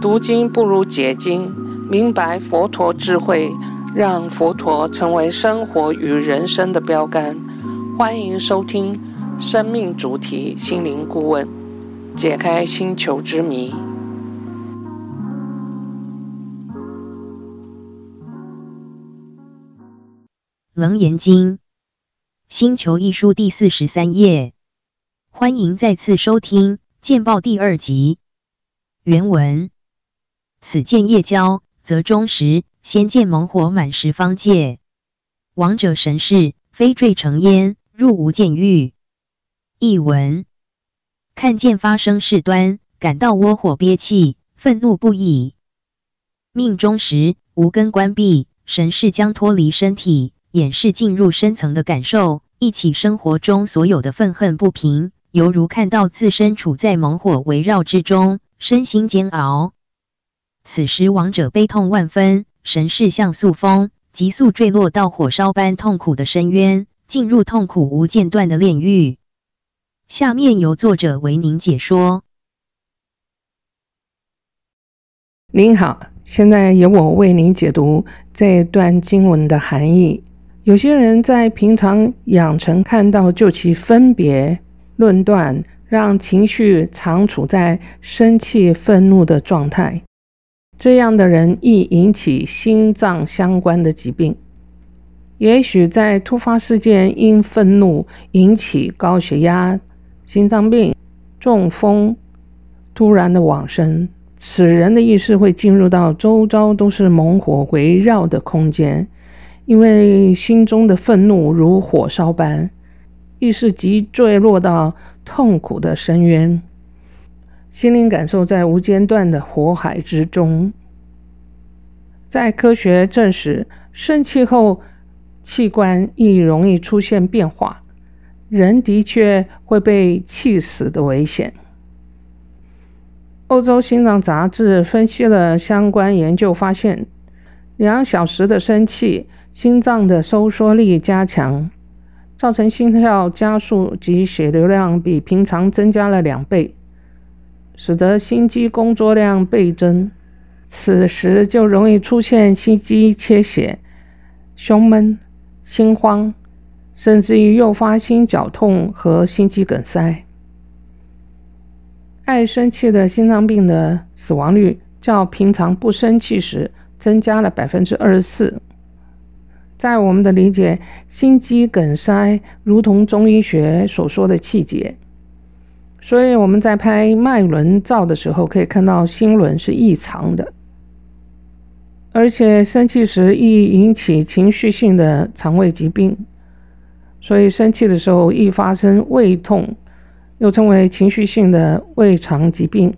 读经不如解经，明白佛陀智慧，让佛陀成为生活与人生的标杆。欢迎收听《生命主题心灵顾问》，解开星球之谜。《楞严经》星球一书第四十三页，欢迎再次收听见报第二集原文。此见夜交，则终时先见猛火满十方界，王者神事非坠成烟，入无间狱。译文：看见发生事端，感到窝火憋气，愤怒不已。命中时无根关闭，神识将脱离身体。演示进入深层的感受，一起生活中所有的愤恨不平，犹如看到自身处在猛火围绕之中，身心煎熬。此时亡者悲痛万分，神识像速风，急速坠落到火烧般痛苦的深渊，进入痛苦无间断的炼狱。下面由作者为您解说。您好，现在由我为您解读这段经文的含义。有些人在平常养成看到就其分别论断，让情绪常处在生气、愤怒的状态。这样的人易引起心脏相关的疾病。也许在突发事件因愤怒引起高血压、心脏病、中风、突然的往生，此人的意识会进入到周遭都是猛火围绕的空间。因为心中的愤怒如火烧般，意识即坠落到痛苦的深渊，心灵感受在无间断的火海之中。在科学证实，生气后器官亦容易出现变化，人的确会被气死的危险。欧洲心脏杂志分析了相关研究，发现两小时的生气。心脏的收缩力加强，造成心跳加速及血流量比平常增加了两倍，使得心肌工作量倍增。此时就容易出现心肌缺血、胸闷、心慌，甚至于诱发心绞痛和心肌梗塞。爱生气的心脏病的死亡率较平常不生气时增加了百分之二十四。在我们的理解，心肌梗塞如同中医学所说的气结，所以我们在拍脉轮照的时候，可以看到心轮是异常的，而且生气时易引起情绪性的肠胃疾病，所以生气的时候易发生胃痛，又称为情绪性的胃肠疾病。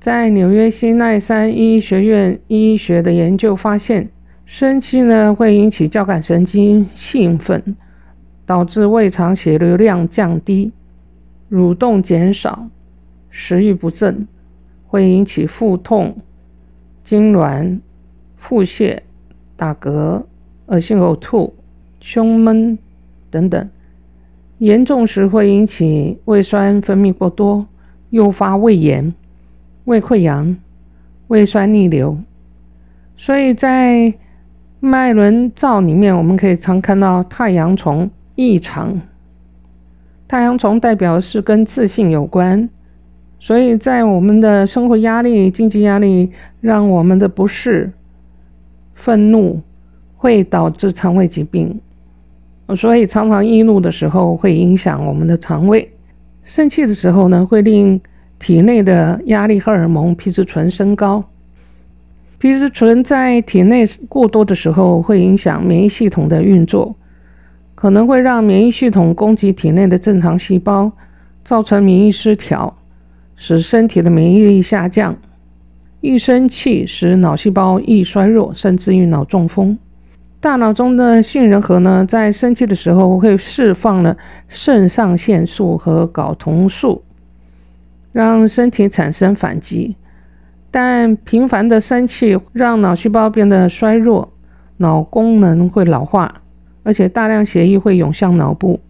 在纽约新奈山医学院医学的研究发现。生气呢会引起交感神经兴奋，导致胃肠血流量降低，蠕动减少，食欲不振，会引起腹痛、痉挛、腹泻、打嗝、恶心呕吐、胸闷等等。严重时会引起胃酸分泌过多，诱发胃炎、胃溃疡、胃酸逆流。所以在脉轮照里面，我们可以常看到太阳虫异常。太阳虫代表是跟自信有关，所以在我们的生活压力、经济压力，让我们的不适、愤怒会导致肠胃疾病。所以常常易怒的时候会影响我们的肠胃。生气的时候呢，会令体内的压力荷尔蒙皮质醇升高。皮质醇在体内过多的时候，会影响免疫系统的运作，可能会让免疫系统攻击体内的正常细胞，造成免疫失调，使身体的免疫力下降。一生气使脑细胞易衰弱，甚至于脑中风。大脑中的杏仁核呢，在生气的时候会释放了肾上腺素和睾酮素，让身体产生反击。但频繁的生气让脑细胞变得衰弱，脑功能会老化，而且大量血液会涌向脑部，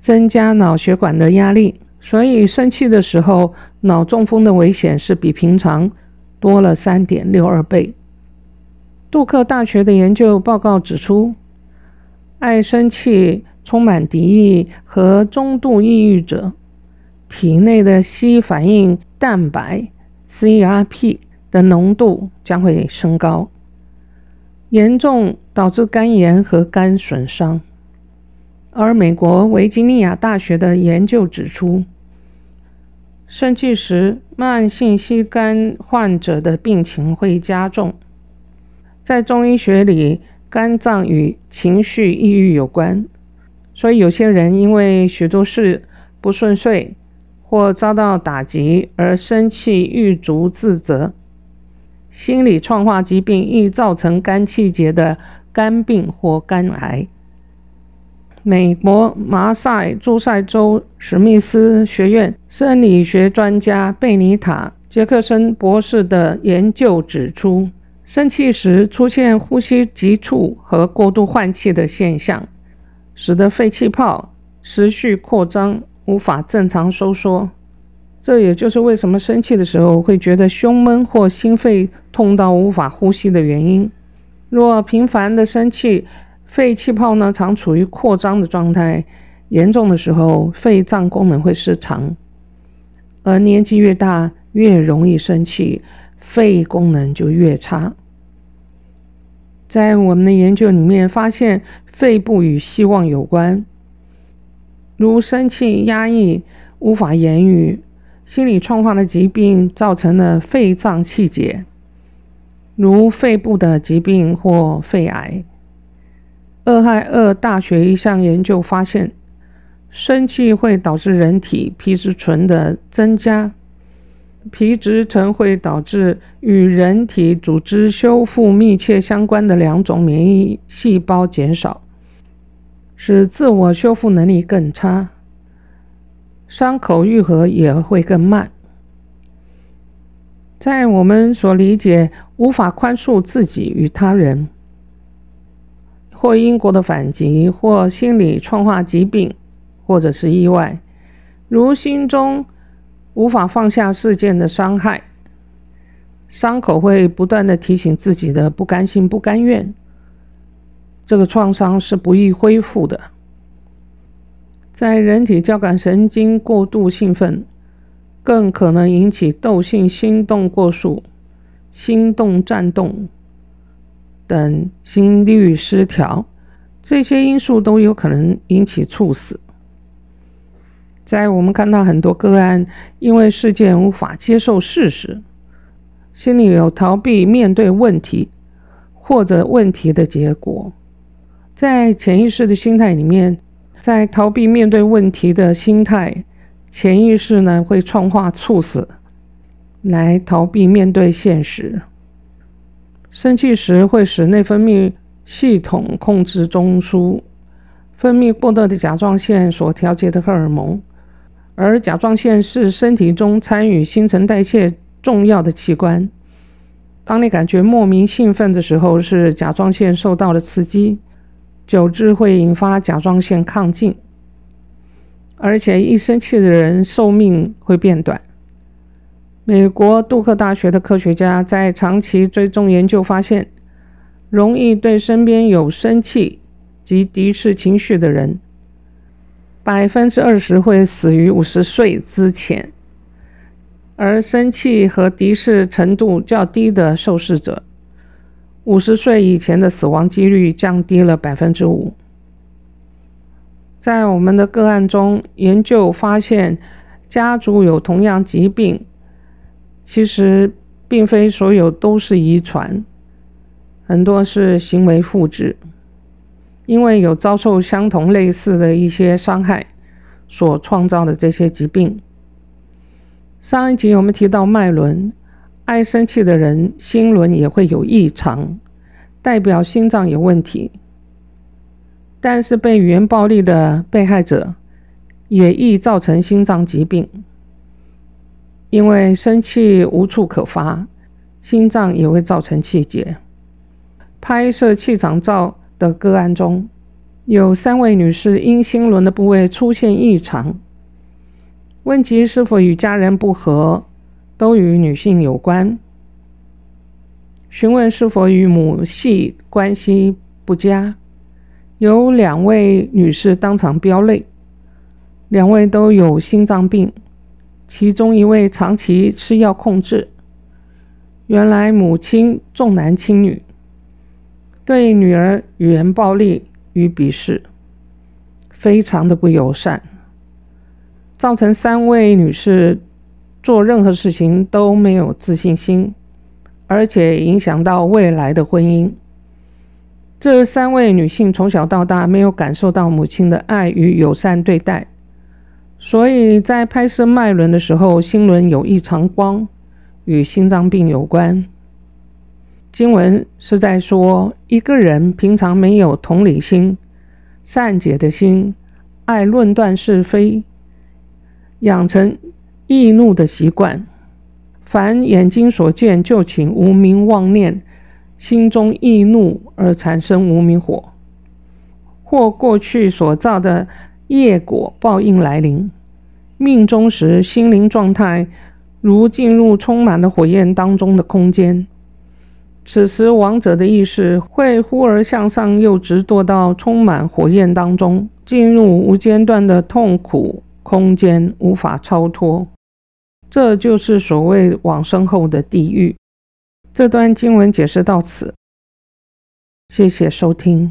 增加脑血管的压力。所以生气的时候，脑中风的危险是比平常多了三点六二倍。杜克大学的研究报告指出，爱生气、充满敌意和中度抑郁者，体内的硒反应蛋白 （CRP） 的浓度将会升高，严重导致肝炎和肝损伤。而美国维吉尼亚大学的研究指出，生气时慢性硒肝患者的病情会加重。在中医学里，肝脏与情绪、抑郁有关，所以有些人因为许多事不顺遂或遭到打击而生气、郁卒、自责。心理创化疾病易造成肝气结的肝病或肝癌。美国马赛诸塞州史密斯学院生理学专家贝尼塔·杰克森博士的研究指出。生气时出现呼吸急促和过度换气的现象，使得肺气泡持续扩张，无法正常收缩。这也就是为什么生气的时候会觉得胸闷或心肺痛到无法呼吸的原因。若频繁的生气，肺气泡呢常处于扩张的状态，严重的时候肺脏功能会失常，而年纪越大越容易生气，肺功能就越差。在我们的研究里面发现，肺部与希望有关，如生气、压抑、无法言语、心理创伤的疾病造成了肺脏气结，如肺部的疾病或肺癌。俄亥俄大学一项研究发现，生气会导致人体皮质醇的增加。皮质醇会导致与人体组织修复密切相关的两种免疫细胞减少，使自我修复能力更差，伤口愈合也会更慢。在我们所理解，无法宽恕自己与他人，或因果的反击，或心理创化疾病，或者是意外，如心中。无法放下事件的伤害，伤口会不断的提醒自己的不甘心、不甘愿。这个创伤是不易恢复的。在人体交感神经过度兴奋，更可能引起窦性心动过速、心动颤动等心律失调，这些因素都有可能引起猝死。在我们看到很多个案，因为事件无法接受事实，心里有逃避面对问题或者问题的结果，在潜意识的心态里面，在逃避面对问题的心态，潜意识呢会创化猝死，来逃避面对现实。生气时会使内分泌系统控制中枢，分泌过多的甲状腺所调节的荷尔蒙。而甲状腺是身体中参与新陈代谢重要的器官。当你感觉莫名兴奋的时候，是甲状腺受到了刺激，久之会引发甲状腺亢进，而且一生气的人寿命会变短。美国杜克大学的科学家在长期追踪研究发现，容易对身边有生气及敌视情绪的人。百分之二十会死于五十岁之前，而生气和敌视程度较低的受试者，五十岁以前的死亡几率降低了百分之五。在我们的个案中，研究发现，家族有同样疾病，其实并非所有都是遗传，很多是行为复制。因为有遭受相同类似的一些伤害所创造的这些疾病。上一集我们提到脉轮，爱生气的人心轮也会有异常，代表心脏有问题。但是被语言暴力的被害者也易造成心脏疾病，因为生气无处可发，心脏也会造成气结。拍摄气场照。的个案中，有三位女士因心轮的部位出现异常，问及是否与家人不和，都与女性有关。询问是否与母系关系不佳。有两位女士当场飙泪，两位都有心脏病，其中一位长期吃药控制。原来母亲重男轻女，对女儿语言暴力与鄙视，非常的不友善，造成三位女士做任何事情都没有自信心。而且影响到未来的婚姻。这三位女性从小到大没有感受到母亲的爱与友善对待，所以在拍摄脉轮的时候，心轮有异常光，与心脏病有关。经文是在说，一个人平常没有同理心、善解的心，爱论断是非，养成易怒的习惯。凡眼睛所见，就请无名妄念，心中易怒而产生无名火，或过去所造的业果报应来临，命中时心灵状态如进入充满了火焰当中的空间，此时亡者的意识会忽而向上，又直堕到充满火焰当中，进入无间断的痛苦空间，无法超脱。这就是所谓往生后的地狱。这段经文解释到此，谢谢收听。